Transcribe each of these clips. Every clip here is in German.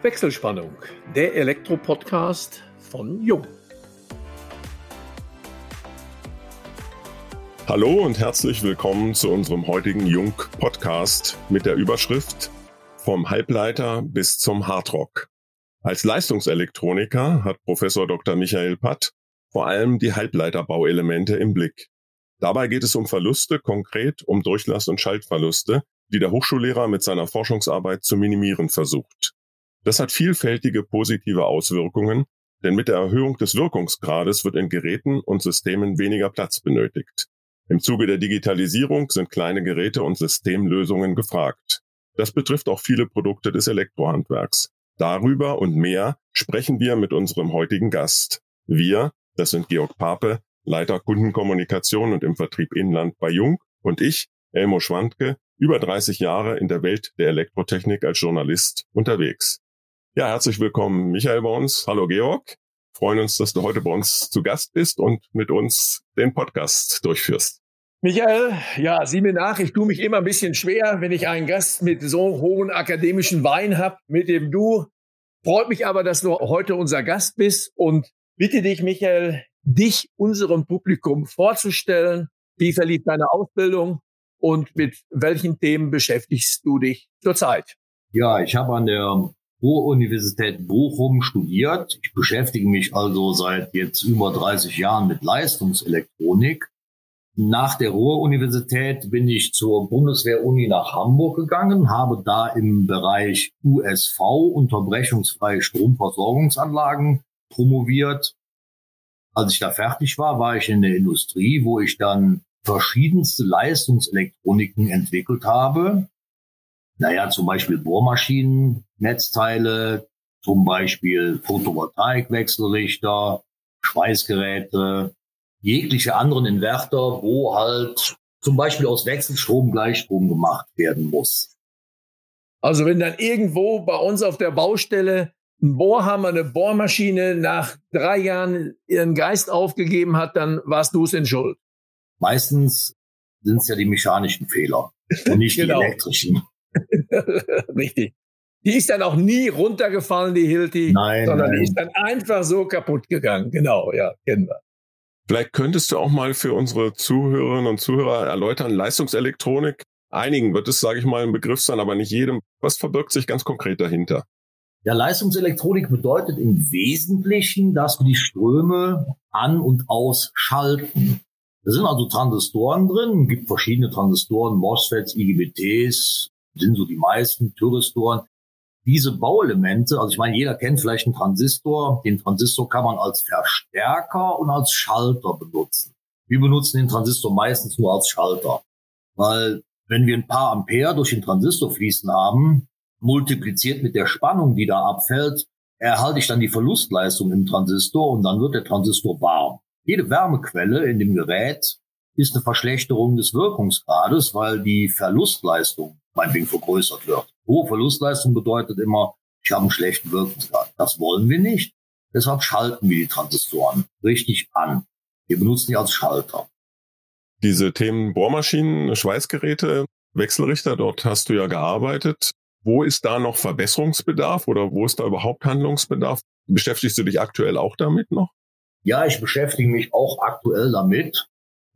Wechselspannung, der Elektro-Podcast von Jung. Hallo und herzlich willkommen zu unserem heutigen Jung-Podcast mit der Überschrift Vom Halbleiter bis zum Hardrock. Als Leistungselektroniker hat Professor Dr. Michael Patt vor allem die Halbleiterbauelemente im Blick. Dabei geht es um Verluste, konkret um Durchlass- und Schaltverluste, die der Hochschullehrer mit seiner Forschungsarbeit zu minimieren versucht. Das hat vielfältige positive Auswirkungen, denn mit der Erhöhung des Wirkungsgrades wird in Geräten und Systemen weniger Platz benötigt. Im Zuge der Digitalisierung sind kleine Geräte und Systemlösungen gefragt. Das betrifft auch viele Produkte des Elektrohandwerks. Darüber und mehr sprechen wir mit unserem heutigen Gast. Wir, das sind Georg Pape, Leiter Kundenkommunikation und im Vertrieb Inland bei Jung und ich, Elmo Schwandke, über 30 Jahre in der Welt der Elektrotechnik als Journalist unterwegs. Ja, herzlich willkommen, Michael, bei uns. Hallo, Georg. Freuen uns, dass du heute bei uns zu Gast bist und mit uns den Podcast durchführst. Michael, ja, sieh mir nach, ich tue mich immer ein bisschen schwer, wenn ich einen Gast mit so hohen akademischen Wein habe, mit dem du. Freut mich aber, dass du heute unser Gast bist und bitte dich, Michael, dich unserem Publikum vorzustellen. Wie verlief deine Ausbildung und mit welchen Themen beschäftigst du dich zurzeit? Ja, ich habe an der Ruhr-Universität Bochum studiert. Ich beschäftige mich also seit jetzt über 30 Jahren mit Leistungselektronik. Nach der Ruhr-Universität bin ich zur Bundeswehr-Uni nach Hamburg gegangen, habe da im Bereich USV, unterbrechungsfreie Stromversorgungsanlagen, promoviert. Als ich da fertig war, war ich in der Industrie, wo ich dann verschiedenste Leistungselektroniken entwickelt habe. Naja, zum Beispiel Bohrmaschinen, Netzteile, zum Beispiel Photovoltaikwechselrichter, Schweißgeräte, jegliche anderen Inverter, wo halt zum Beispiel aus Wechselstrom Gleichstrom gemacht werden muss. Also wenn dann irgendwo bei uns auf der Baustelle ein Bohrhammer, eine Bohrmaschine nach drei Jahren ihren Geist aufgegeben hat, dann warst du es in Schuld. Meistens sind es ja die mechanischen Fehler und nicht genau. die elektrischen. Richtig. Die ist dann auch nie runtergefallen, die Hilti, nein, sondern nein. die ist dann einfach so kaputt gegangen. Genau, ja, kennen wir. Vielleicht könntest du auch mal für unsere Zuhörerinnen und Zuhörer erläutern, Leistungselektronik. Einigen wird es, sage ich mal, ein Begriff sein, aber nicht jedem. Was verbirgt sich ganz konkret dahinter? Ja, Leistungselektronik bedeutet im Wesentlichen, dass wir die Ströme an- und ausschalten. Da sind also Transistoren drin, es gibt verschiedene Transistoren, MOSFETs, IGBTs, sind so die meisten, Thyristoren. Diese Bauelemente, also ich meine, jeder kennt vielleicht einen Transistor. Den Transistor kann man als Verstärker und als Schalter benutzen. Wir benutzen den Transistor meistens nur als Schalter, weil wenn wir ein paar Ampere durch den Transistor fließen haben, multipliziert mit der Spannung, die da abfällt, erhalte ich dann die Verlustleistung im Transistor und dann wird der Transistor warm. Jede Wärmequelle in dem Gerät ist eine Verschlechterung des Wirkungsgrades, weil die Verlustleistung meinetwegen vergrößert wird. Hohe Verlustleistung bedeutet immer, ich habe einen schlechten Wirkungsgrad. Das wollen wir nicht. Deshalb schalten wir die Transistoren richtig an. Wir benutzen die als Schalter. Diese Themen Bohrmaschinen, Schweißgeräte, Wechselrichter, dort hast du ja gearbeitet. Wo ist da noch Verbesserungsbedarf oder wo ist da überhaupt Handlungsbedarf? Beschäftigst du dich aktuell auch damit noch? Ja, ich beschäftige mich auch aktuell damit.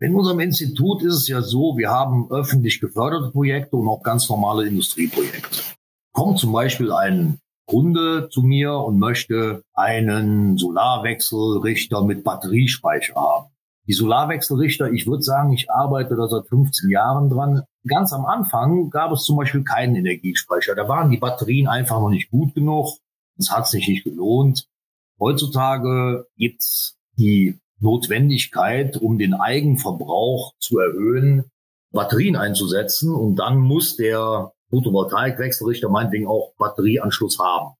In unserem Institut ist es ja so, wir haben öffentlich geförderte Projekte und auch ganz normale Industrieprojekte. Kommt zum Beispiel ein Kunde zu mir und möchte einen Solarwechselrichter mit Batteriespeicher haben. Die Solarwechselrichter, ich würde sagen, ich arbeite da seit 15 Jahren dran. Ganz am Anfang gab es zum Beispiel keinen Energiespeicher. Da waren die Batterien einfach noch nicht gut genug. Es hat sich nicht gelohnt. Heutzutage gibt's die Notwendigkeit, um den Eigenverbrauch zu erhöhen, Batterien einzusetzen. Und dann muss der Photovoltaikwechselrichter meinetwegen auch Batterieanschluss haben.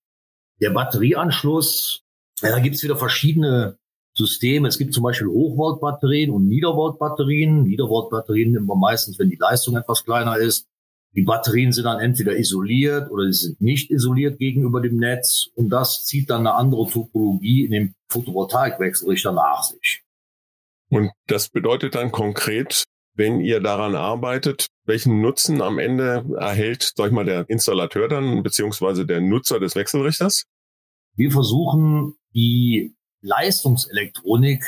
Der Batterieanschluss, ja, da gibt's wieder verschiedene Systeme. Es gibt zum Beispiel Hochvoltbatterien und Niedervoltbatterien. Niedervoltbatterien nimmt man meistens, wenn die Leistung etwas kleiner ist. Die Batterien sind dann entweder isoliert oder sie sind nicht isoliert gegenüber dem Netz und das zieht dann eine andere Topologie in dem Photovoltaikwechselrichter nach sich. Und das bedeutet dann konkret, wenn ihr daran arbeitet, welchen Nutzen am Ende erhält, sag ich mal, der Installateur dann, beziehungsweise der Nutzer des Wechselrichters? Wir versuchen die Leistungselektronik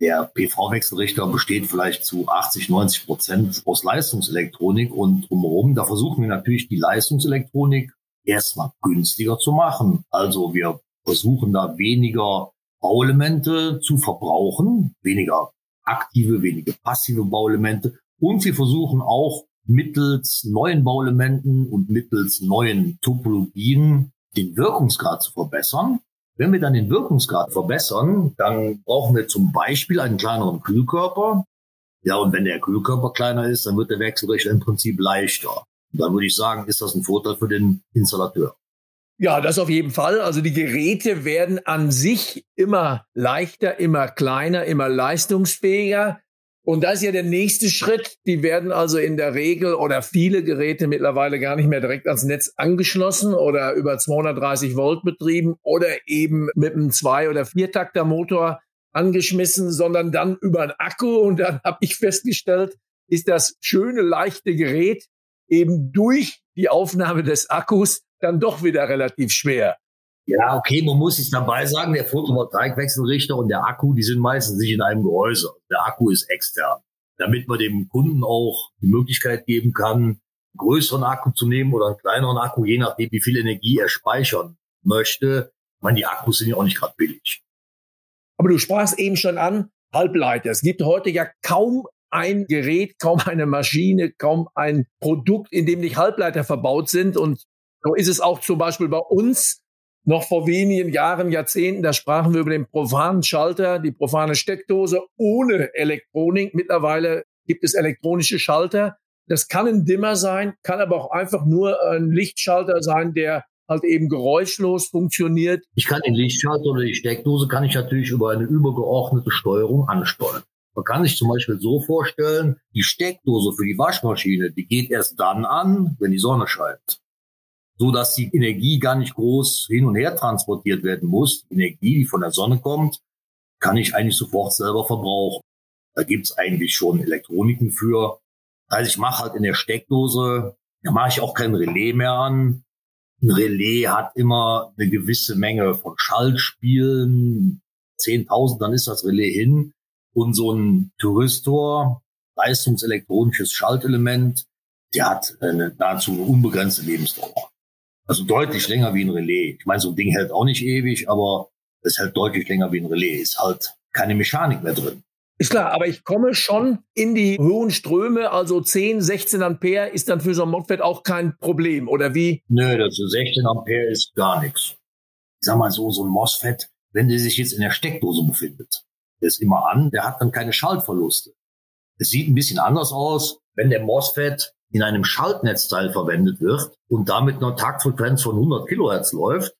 der PV-Wechselrichter besteht vielleicht zu 80, 90 Prozent aus Leistungselektronik und drumherum. Da versuchen wir natürlich die Leistungselektronik erstmal günstiger zu machen. Also wir versuchen da weniger Bauelemente zu verbrauchen, weniger aktive, weniger passive Bauelemente. Und wir versuchen auch mittels neuen Bauelementen und mittels neuen Topologien den Wirkungsgrad zu verbessern. Wenn wir dann den Wirkungsgrad verbessern, dann brauchen wir zum Beispiel einen kleineren Kühlkörper. Ja, und wenn der Kühlkörper kleiner ist, dann wird der Wechselrichter im Prinzip leichter. Und dann würde ich sagen, ist das ein Vorteil für den Installateur. Ja, das auf jeden Fall. Also die Geräte werden an sich immer leichter, immer kleiner, immer leistungsfähiger. Und das ist ja der nächste Schritt. Die werden also in der Regel oder viele Geräte mittlerweile gar nicht mehr direkt ans Netz angeschlossen oder über 230 Volt betrieben oder eben mit einem Zwei- oder Viertakter-Motor angeschmissen, sondern dann über einen Akku. Und dann habe ich festgestellt, ist das schöne, leichte Gerät eben durch die Aufnahme des Akkus dann doch wieder relativ schwer. Ja, okay, man muss sich dabei sagen, der Photovoltaikwechselrichter und der Akku, die sind meistens nicht in einem Gehäuse. Der Akku ist extern. Damit man dem Kunden auch die Möglichkeit geben kann, einen größeren Akku zu nehmen oder einen kleineren Akku, je nachdem, wie viel Energie er speichern möchte. Ich meine, die Akkus sind ja auch nicht gerade billig. Aber du sprachst eben schon an, Halbleiter. Es gibt heute ja kaum ein Gerät, kaum eine Maschine, kaum ein Produkt, in dem nicht Halbleiter verbaut sind. Und so ist es auch zum Beispiel bei uns noch vor wenigen Jahren, Jahrzehnten, da sprachen wir über den profanen Schalter, die profane Steckdose ohne Elektronik. Mittlerweile gibt es elektronische Schalter. Das kann ein Dimmer sein, kann aber auch einfach nur ein Lichtschalter sein, der halt eben geräuschlos funktioniert. Ich kann den Lichtschalter oder die Steckdose kann ich natürlich über eine übergeordnete Steuerung ansteuern. Man kann sich zum Beispiel so vorstellen, die Steckdose für die Waschmaschine, die geht erst dann an, wenn die Sonne scheint so dass die Energie gar nicht groß hin und her transportiert werden muss. Die Energie, die von der Sonne kommt, kann ich eigentlich sofort selber verbrauchen. Da gibt's eigentlich schon Elektroniken für. Also ich mache halt in der Steckdose, da mache ich auch kein Relais mehr an. Ein Relais hat immer eine gewisse Menge von Schaltspielen. 10.000, dann ist das Relais hin. Und so ein Touristor, leistungselektronisches Schaltelement, der hat eine nahezu unbegrenzte Lebensdauer. Also deutlich länger wie ein Relais. Ich meine, so ein Ding hält auch nicht ewig, aber es hält deutlich länger wie ein Relais. Ist halt keine Mechanik mehr drin. Ist klar, aber ich komme schon in die hohen Ströme, also 10, 16 Ampere ist dann für so ein MOSFET auch kein Problem, oder wie? Nö, das 16 Ampere ist gar nichts. Ich sag mal so, so ein MOSFET, wenn der sich jetzt in der Steckdose befindet, der ist immer an, der hat dann keine Schaltverluste. Es sieht ein bisschen anders aus, wenn der MOSFET in einem Schaltnetzteil verwendet wird und damit einer Taktfrequenz von 100 Kilohertz läuft,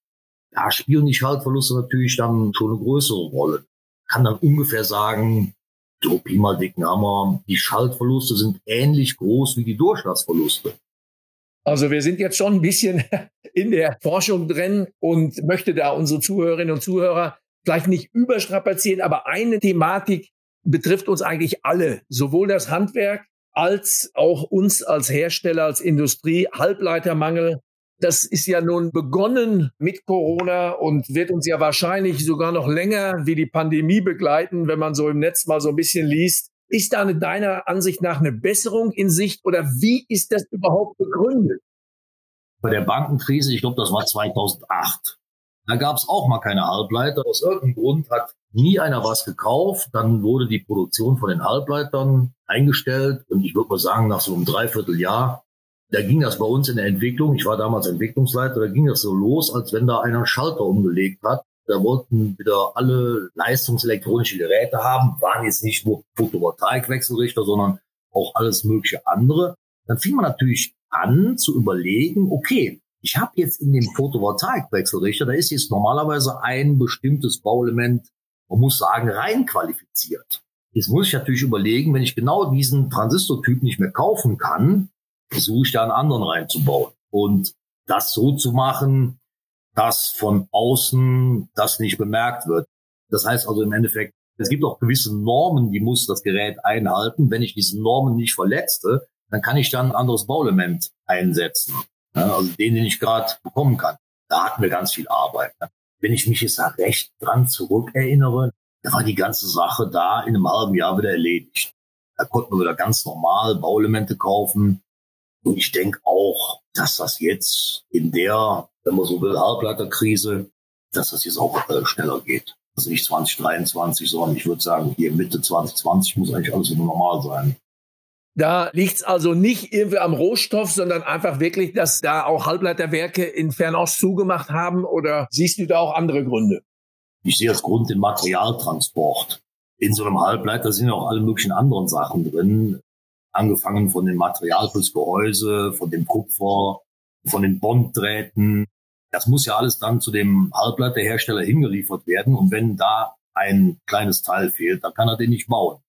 da spielen die Schaltverluste natürlich dann schon eine größere Rolle. Kann dann ungefähr sagen, so Pi mal dicken Hammer, die Schaltverluste sind ähnlich groß wie die Durchschlagsverluste. Also wir sind jetzt schon ein bisschen in der Forschung drin und möchte da unsere Zuhörerinnen und Zuhörer vielleicht nicht überstrapazieren, aber eine Thematik betrifft uns eigentlich alle, sowohl das Handwerk als auch uns als Hersteller, als Industrie, Halbleitermangel. Das ist ja nun begonnen mit Corona und wird uns ja wahrscheinlich sogar noch länger wie die Pandemie begleiten, wenn man so im Netz mal so ein bisschen liest. Ist da eine, deiner Ansicht nach eine Besserung in Sicht oder wie ist das überhaupt begründet? Bei der Bankenkrise, ich glaube, das war 2008, da gab es auch mal keine Halbleiter. Aus irgendeinem Grund hat nie einer was gekauft. Dann wurde die Produktion von den Halbleitern eingestellt. Und ich würde mal sagen, nach so einem Dreivierteljahr, da ging das bei uns in der Entwicklung. Ich war damals Entwicklungsleiter. Da ging das so los, als wenn da einer einen Schalter umgelegt hat. Da wollten wieder alle leistungselektronische Geräte haben, waren jetzt nicht nur Photovoltaikwechselrichter, sondern auch alles mögliche andere. Dann fing man natürlich an zu überlegen, okay, ich habe jetzt in dem Photovoltaikwechselrichter, da ist jetzt normalerweise ein bestimmtes Bauelement man muss sagen, rein qualifiziert. Jetzt muss ich natürlich überlegen, wenn ich genau diesen Transistortyp nicht mehr kaufen kann, versuche ich da einen anderen reinzubauen. Und das so zu machen, dass von außen das nicht bemerkt wird. Das heißt also im Endeffekt, es gibt auch gewisse Normen, die muss das Gerät einhalten. Wenn ich diese Normen nicht verletze, dann kann ich dann ein anderes Bauelement einsetzen. Also den, den ich gerade bekommen kann. Da hatten wir ganz viel Arbeit. Wenn ich mich jetzt da recht dran zurückerinnere, da war die ganze Sache da in einem halben Jahr wieder erledigt. Da konnten wir wieder ganz normal Bauelemente kaufen. Und ich denke auch, dass das jetzt in der, wenn man so will, Halbleiterkrise, dass das jetzt auch äh, schneller geht. Also nicht 2023, sondern ich würde sagen, hier Mitte 2020 muss eigentlich alles wieder normal sein. Da liegt es also nicht irgendwie am Rohstoff, sondern einfach wirklich, dass da auch Halbleiterwerke in Fernost zugemacht haben oder siehst du da auch andere Gründe? Ich sehe als Grund den Materialtransport. In so einem Halbleiter sind auch alle möglichen anderen Sachen drin. Angefangen von dem Material fürs Gehäuse, von dem Kupfer, von den Bonddrähten. Das muss ja alles dann zu dem Halbleiterhersteller hingeliefert werden. Und wenn da ein kleines Teil fehlt, dann kann er den nicht bauen.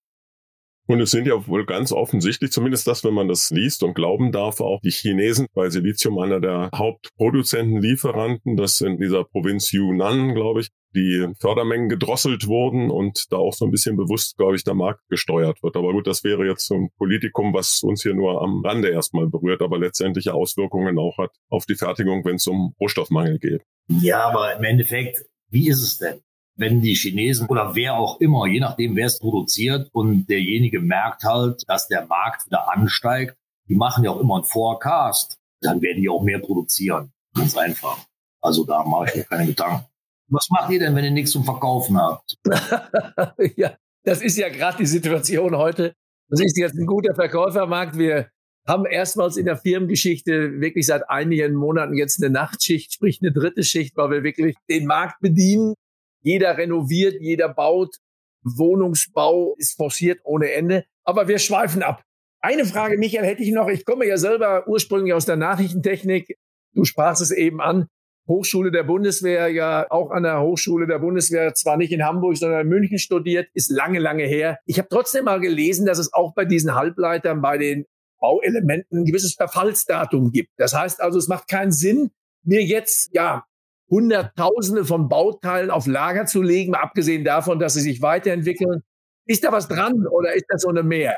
Und es sind ja wohl ganz offensichtlich, zumindest das, wenn man das liest und glauben darf, auch die Chinesen bei Silizium einer der Hauptproduzenten, Lieferanten, das in dieser Provinz Yunnan, glaube ich, die Fördermengen gedrosselt wurden und da auch so ein bisschen bewusst, glaube ich, der Markt gesteuert wird. Aber gut, das wäre jetzt so ein Politikum, was uns hier nur am Rande erstmal berührt, aber letztendliche Auswirkungen auch hat auf die Fertigung, wenn es um Rohstoffmangel geht. Ja, aber im Endeffekt, wie ist es denn? Wenn die Chinesen oder wer auch immer, je nachdem, wer es produziert und derjenige merkt halt, dass der Markt wieder ansteigt, die machen ja auch immer einen Forecast, dann werden die auch mehr produzieren. Ganz einfach. Also da mache ich mir keine Gedanken. Was macht ihr denn, wenn ihr nichts zum Verkaufen habt? ja, das ist ja gerade die Situation heute. Das ist jetzt ein guter Verkäufermarkt. Wir haben erstmals in der Firmengeschichte wirklich seit einigen Monaten jetzt eine Nachtschicht, sprich eine dritte Schicht, weil wir wirklich den Markt bedienen jeder renoviert, jeder baut. Wohnungsbau ist forciert ohne Ende. Aber wir schweifen ab. Eine Frage, Michael, hätte ich noch. Ich komme ja selber ursprünglich aus der Nachrichtentechnik. Du sprachst es eben an. Hochschule der Bundeswehr, ja auch an der Hochschule der Bundeswehr, zwar nicht in Hamburg, sondern in München studiert, ist lange, lange her. Ich habe trotzdem mal gelesen, dass es auch bei diesen Halbleitern, bei den Bauelementen ein gewisses Verfallsdatum gibt. Das heißt also, es macht keinen Sinn, mir jetzt ja Hunderttausende von Bauteilen auf Lager zu legen, mal abgesehen davon, dass sie sich weiterentwickeln. Ist da was dran oder ist das so eine Mehr?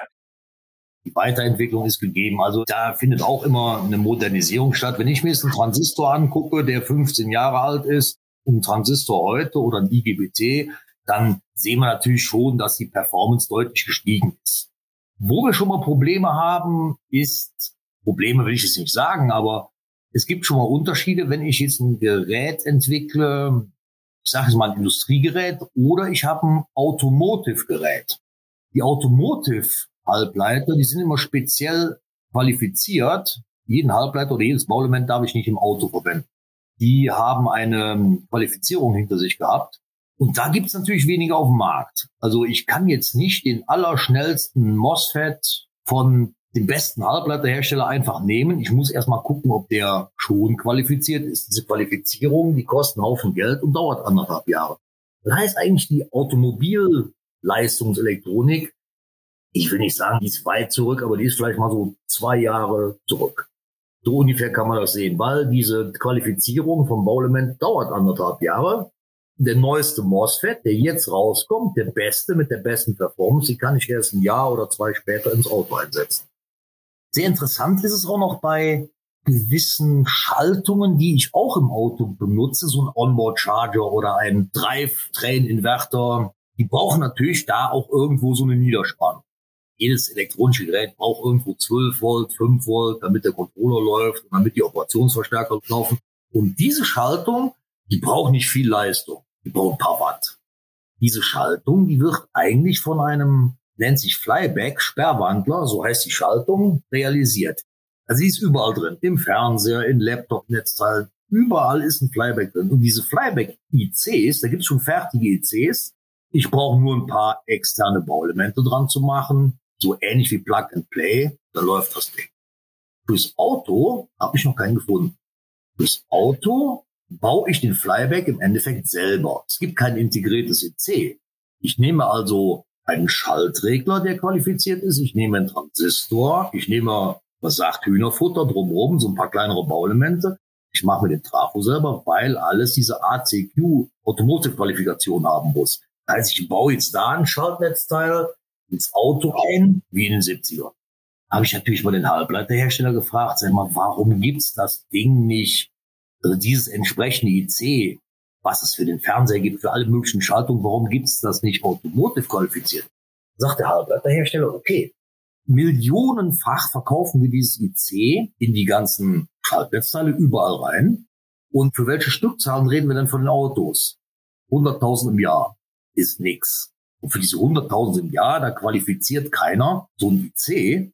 Die Weiterentwicklung ist gegeben. Also da findet auch immer eine Modernisierung statt. Wenn ich mir jetzt einen Transistor angucke, der 15 Jahre alt ist, ein Transistor heute oder ein IGBT, dann sehen wir natürlich schon, dass die Performance deutlich gestiegen ist. Wo wir schon mal Probleme haben, ist, Probleme will ich jetzt nicht sagen, aber es gibt schon mal Unterschiede, wenn ich jetzt ein Gerät entwickle, ich sage jetzt mal ein Industriegerät oder ich habe ein Automotive-Gerät. Die Automotive-Halbleiter, die sind immer speziell qualifiziert. Jeden Halbleiter oder jedes Bauelement darf ich nicht im Auto verwenden. Die haben eine Qualifizierung hinter sich gehabt. Und da gibt es natürlich weniger auf dem Markt. Also ich kann jetzt nicht den allerschnellsten MOSFET von den besten Halbleiterhersteller einfach nehmen. Ich muss erstmal gucken, ob der schon qualifiziert ist. Diese Qualifizierung, die kostet einen Haufen Geld und dauert anderthalb Jahre. Das heißt eigentlich, die Automobilleistungselektronik, ich will nicht sagen, die ist weit zurück, aber die ist vielleicht mal so zwei Jahre zurück. So ungefähr kann man das sehen, weil diese Qualifizierung vom Bauelement dauert anderthalb Jahre. Der neueste MOSFET, der jetzt rauskommt, der beste mit der besten Performance, die kann ich erst ein Jahr oder zwei später ins Auto einsetzen. Sehr interessant ist es auch noch bei gewissen Schaltungen, die ich auch im Auto benutze, so ein Onboard Charger oder ein Drive-Train-Inverter. Die brauchen natürlich da auch irgendwo so eine Niederspannung. Jedes elektronische Gerät braucht irgendwo 12 Volt, 5 Volt, damit der Controller läuft und damit die Operationsverstärker laufen. Und diese Schaltung, die braucht nicht viel Leistung. Die braucht ein paar Watt. Diese Schaltung, die wird eigentlich von einem nennt sich Flyback, Sperrwandler, so heißt die Schaltung, realisiert. Also sie ist überall drin, im Fernseher, in Laptop-Netzteil, überall ist ein Flyback drin. Und diese Flyback-ICs, da gibt es schon fertige ICs. Ich brauche nur ein paar externe Bauelemente dran zu machen, so ähnlich wie Plug and Play, dann läuft das Ding. Fürs Auto habe ich noch keinen gefunden. Fürs Auto baue ich den Flyback im Endeffekt selber. Es gibt kein integriertes IC. Ich nehme also einen Schaltregler, der qualifiziert ist. Ich nehme einen Transistor. Ich nehme, was sagt Hühnerfutter drumherum, so ein paar kleinere Bauelemente. Ich mache mir den Trafo selber, weil alles diese ACQ Automotive-Qualifikation haben muss. Das heißt, ich baue jetzt da ein Schaltnetzteil ins Auto ein, wie in den 70er. habe ich natürlich mal den Halbleiterhersteller gefragt, sag mal, warum gibt's das Ding nicht, also dieses entsprechende IC, was es für den Fernseher gibt, für alle möglichen Schaltungen, warum gibt's das nicht automotive qualifiziert? Sagt der Halbleiterhersteller, okay, millionenfach verkaufen wir dieses IC in die ganzen Schaltnetzteile überall rein. Und für welche Stückzahlen reden wir denn von den Autos? 100.000 im Jahr ist nix. Und für diese 100.000 im Jahr, da qualifiziert keiner so ein IC,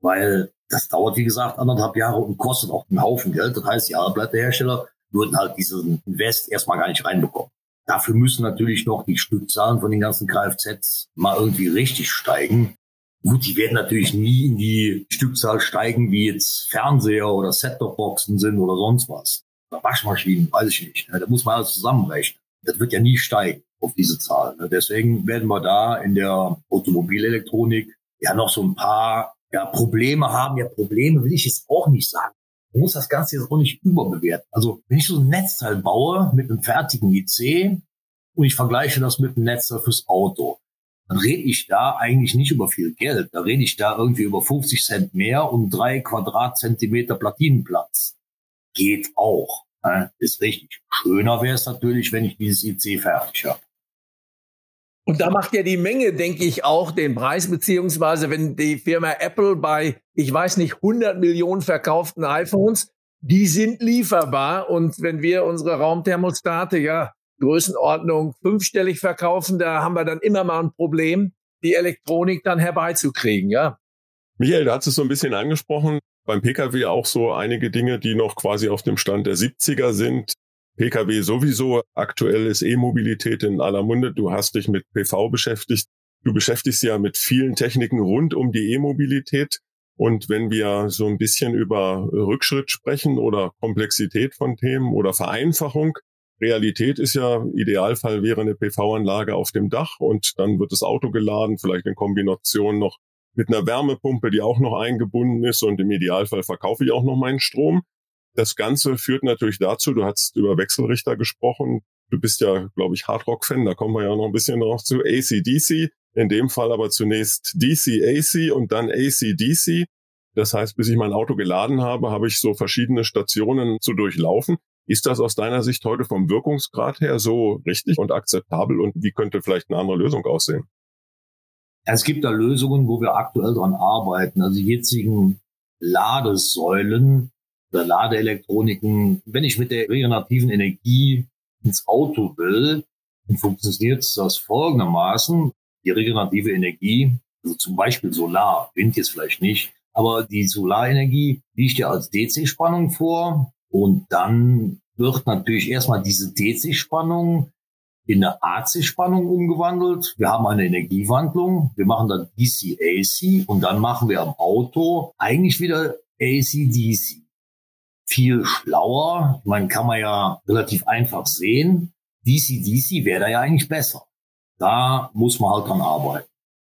weil das dauert, wie gesagt, anderthalb Jahre und kostet auch einen Haufen Geld. Das heißt, die Halbleiterhersteller würden halt diesen Invest erstmal gar nicht reinbekommen. Dafür müssen natürlich noch die Stückzahlen von den ganzen Kfz mal irgendwie richtig steigen. Gut, die werden natürlich nie in die Stückzahl steigen, wie jetzt Fernseher oder Set-Top-Boxen sind oder sonst was. Oder Waschmaschinen, weiß ich nicht. Da muss man alles zusammenrechnen. Das wird ja nie steigen auf diese Zahl. Deswegen werden wir da in der Automobilelektronik ja noch so ein paar ja, Probleme haben. Ja, Probleme will ich jetzt auch nicht sagen. Man muss das Ganze jetzt auch nicht überbewerten. Also, wenn ich so ein Netzteil baue mit einem fertigen IC und ich vergleiche das mit einem Netzteil fürs Auto, dann rede ich da eigentlich nicht über viel Geld. Da rede ich da irgendwie über 50 Cent mehr und drei Quadratzentimeter Platinenplatz. Geht auch. Ne? Ist richtig. Schöner wäre es natürlich, wenn ich dieses IC fertig habe. Und da macht ja die Menge, denke ich, auch den Preis, beziehungsweise wenn die Firma Apple bei, ich weiß nicht, 100 Millionen verkauften iPhones, die sind lieferbar. Und wenn wir unsere Raumthermostate, ja, Größenordnung fünfstellig verkaufen, da haben wir dann immer mal ein Problem, die Elektronik dann herbeizukriegen, ja. Michael, da hast es so ein bisschen angesprochen. Beim Pkw auch so einige Dinge, die noch quasi auf dem Stand der 70er sind. Pkw sowieso, aktuell ist E-Mobilität in aller Munde. Du hast dich mit PV beschäftigt. Du beschäftigst ja mit vielen Techniken rund um die E-Mobilität. Und wenn wir so ein bisschen über Rückschritt sprechen oder Komplexität von Themen oder Vereinfachung, Realität ist ja, Idealfall wäre eine PV-Anlage auf dem Dach und dann wird das Auto geladen, vielleicht in Kombination noch mit einer Wärmepumpe, die auch noch eingebunden ist und im Idealfall verkaufe ich auch noch meinen Strom. Das Ganze führt natürlich dazu, du hast über Wechselrichter gesprochen, du bist ja, glaube ich, Hardrock-Fan, da kommen wir ja noch ein bisschen drauf zu, AC-DC, in dem Fall aber zunächst DC-AC und dann AC-DC. Das heißt, bis ich mein Auto geladen habe, habe ich so verschiedene Stationen zu durchlaufen. Ist das aus deiner Sicht heute vom Wirkungsgrad her so richtig und akzeptabel und wie könnte vielleicht eine andere Lösung aussehen? Es gibt da Lösungen, wo wir aktuell dran arbeiten. Also die jetzigen Ladesäulen oder Ladeelektroniken, wenn ich mit der regenerativen Energie ins Auto will, dann funktioniert das folgendermaßen. Die regenerative Energie, also zum Beispiel Solar, Wind jetzt vielleicht nicht, aber die Solarenergie liegt ja als DC-Spannung vor und dann wird natürlich erstmal diese DC-Spannung in eine AC-Spannung umgewandelt. Wir haben eine Energiewandlung. Wir machen dann DC-AC und dann machen wir am Auto eigentlich wieder AC-DC. Viel schlauer. Man kann man ja relativ einfach sehen. DC-DC wäre da ja eigentlich besser. Da muss man halt dran arbeiten.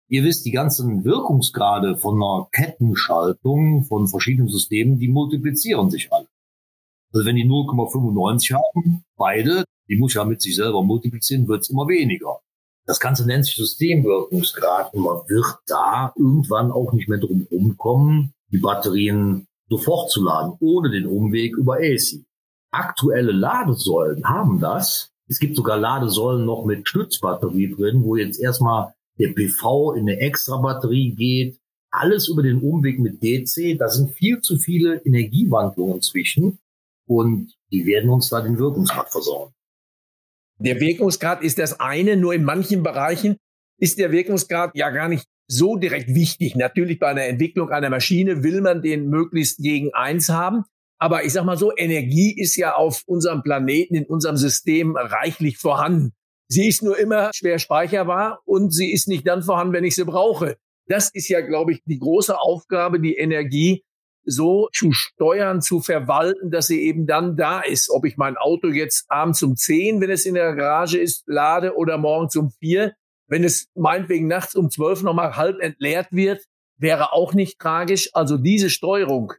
Ihr wisst, die ganzen Wirkungsgrade von einer Kettenschaltung von verschiedenen Systemen, die multiplizieren sich alle. Also wenn die 0,95 haben, beide, die muss ja mit sich selber multiplizieren, wird es immer weniger. Das Ganze nennt sich Systemwirkungsgrad und man wird da irgendwann auch nicht mehr drum rumkommen, die Batterien sofort zu laden, ohne den Umweg über AC. Aktuelle Ladesäulen haben das. Es gibt sogar Ladesäulen noch mit Stützbatterie drin, wo jetzt erstmal der PV in eine extra Batterie geht. Alles über den Umweg mit DC. Da sind viel zu viele Energiewandlungen zwischen und die werden uns da den Wirkungsgrad versorgen. Der Wirkungsgrad ist das eine, nur in manchen Bereichen ist der Wirkungsgrad ja gar nicht so direkt wichtig. Natürlich bei einer Entwicklung einer Maschine will man den möglichst gegen eins haben. Aber ich sag mal so, Energie ist ja auf unserem Planeten, in unserem System reichlich vorhanden. Sie ist nur immer schwer speicherbar und sie ist nicht dann vorhanden, wenn ich sie brauche. Das ist ja, glaube ich, die große Aufgabe, die Energie so zu steuern, zu verwalten, dass sie eben dann da ist. Ob ich mein Auto jetzt abends um zehn, wenn es in der Garage ist, lade oder morgens um vier. Wenn es meinetwegen nachts um zwölf nochmal halb entleert wird, wäre auch nicht tragisch. Also diese Steuerung,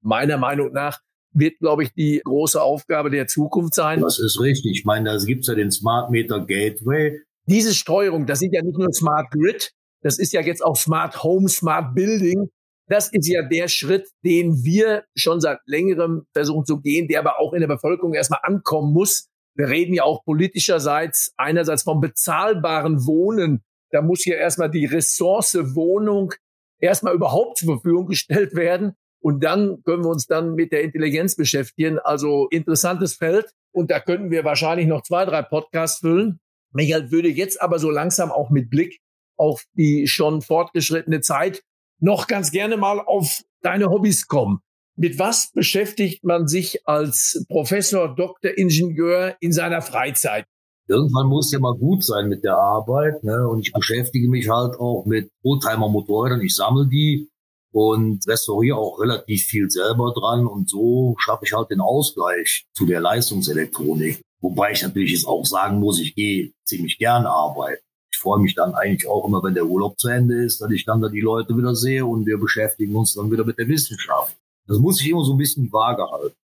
meiner Meinung nach, wird, glaube ich, die große Aufgabe der Zukunft sein. Das ist richtig. Ich meine, da gibt's ja den Smart Meter Gateway. Diese Steuerung, das sind ja nicht nur Smart Grid, das ist ja jetzt auch Smart Home, Smart Building. Das ist ja der Schritt, den wir schon seit längerem versuchen zu gehen, der aber auch in der Bevölkerung erstmal ankommen muss. Wir reden ja auch politischerseits einerseits vom bezahlbaren Wohnen. Da muss hier erstmal die Ressource Wohnung erstmal überhaupt zur Verfügung gestellt werden. Und dann können wir uns dann mit der Intelligenz beschäftigen. Also interessantes Feld. Und da könnten wir wahrscheinlich noch zwei, drei Podcasts füllen. Michael würde jetzt aber so langsam auch mit Blick auf die schon fortgeschrittene Zeit noch ganz gerne mal auf deine Hobbys kommen. Mit was beschäftigt man sich als Professor, Doktor, Ingenieur in seiner Freizeit? Irgendwann muss ja mal gut sein mit der Arbeit. Ne? Und ich beschäftige mich halt auch mit Oldtimer-Motorrädern. Ich sammle die und restauriere auch relativ viel selber dran. Und so schaffe ich halt den Ausgleich zu der Leistungselektronik. Wobei ich natürlich jetzt auch sagen muss, ich gehe ziemlich gern arbeiten. Ich freue mich dann eigentlich auch immer, wenn der Urlaub zu Ende ist, dass ich dann da die Leute wieder sehe und wir beschäftigen uns dann wieder mit der Wissenschaft. Das muss ich immer so ein bisschen die Waage halten.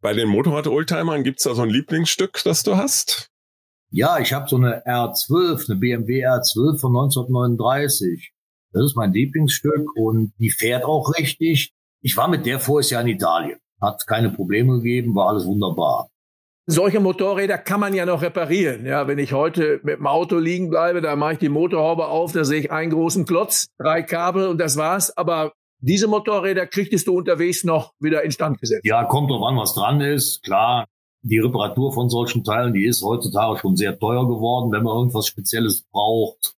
Bei den Motorrad-Oldtimern gibt's da so ein Lieblingsstück, das du hast? Ja, ich habe so eine R12, eine BMW R12 von 1939. Das ist mein Lieblingsstück und die fährt auch richtig. Ich war mit der voriges Jahr in Italien. Hat keine Probleme gegeben, war alles wunderbar. Solche Motorräder kann man ja noch reparieren. Ja, wenn ich heute mit dem Auto liegen bleibe, da mache ich die Motorhaube auf, da sehe ich einen großen Klotz, drei Kabel und das war's. Aber diese Motorräder kriegtest du unterwegs noch wieder instand gesetzt. Ja, kommt drauf an, was dran ist. Klar, die Reparatur von solchen Teilen, die ist heutzutage schon sehr teuer geworden, wenn man irgendwas Spezielles braucht.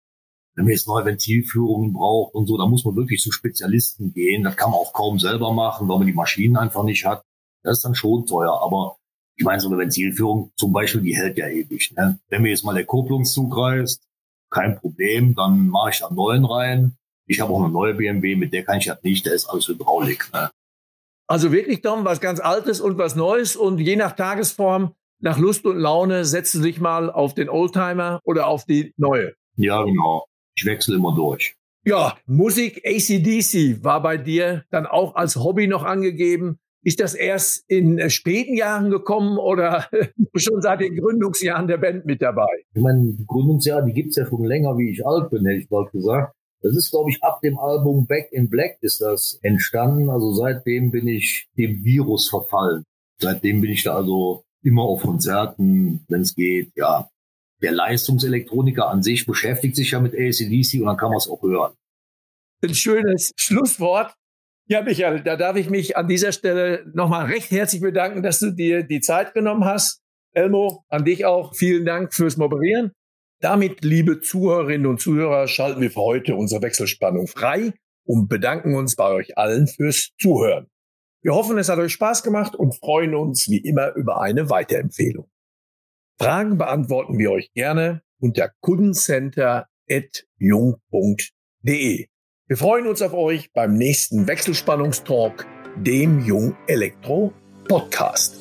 Wenn man jetzt neue Ventilführungen braucht und so, da muss man wirklich zu Spezialisten gehen. Das kann man auch kaum selber machen, weil man die Maschinen einfach nicht hat. Das ist dann schon teuer. Aber ich meine, so eine Ventilführung zum Beispiel, die hält ja ewig. Ne? Wenn mir jetzt mal der Kupplungszug reißt, kein Problem, dann mache ich da einen neuen rein. Ich habe auch eine neue BMW, mit der kann ich halt nicht, da ist alles Hydraulik. Ne? Also wirklich, Tom, was ganz Altes und was Neues und je nach Tagesform, nach Lust und Laune setzt du dich mal auf den Oldtimer oder auf die neue. Ja, genau. Ich wechsle immer durch. Ja, Musik ACDC war bei dir dann auch als Hobby noch angegeben. Ist das erst in äh, späten Jahren gekommen oder schon seit den Gründungsjahren der Band mit dabei? Ich meine, Gründungsjahr, die gibt's ja schon länger, wie ich alt bin, hätte ich bald gesagt. Das ist, glaube ich, ab dem Album Back in Black ist das entstanden. Also seitdem bin ich dem Virus verfallen. Seitdem bin ich da also immer auf Konzerten, wenn es geht. Ja, der Leistungselektroniker an sich beschäftigt sich ja mit ACDC und dann kann man es auch hören. Ein schönes Schlusswort. Ja, Michael, da darf ich mich an dieser Stelle nochmal recht herzlich bedanken, dass du dir die Zeit genommen hast. Elmo, an dich auch vielen Dank fürs Moderieren. Damit, liebe Zuhörerinnen und Zuhörer, schalten wir für heute unsere Wechselspannung frei und bedanken uns bei euch allen fürs Zuhören. Wir hoffen, es hat euch Spaß gemacht und freuen uns wie immer über eine Weiterempfehlung. Fragen beantworten wir euch gerne unter kundencenter.jung.de. Wir freuen uns auf euch beim nächsten Wechselspannungstalk, dem Jung Elektro Podcast.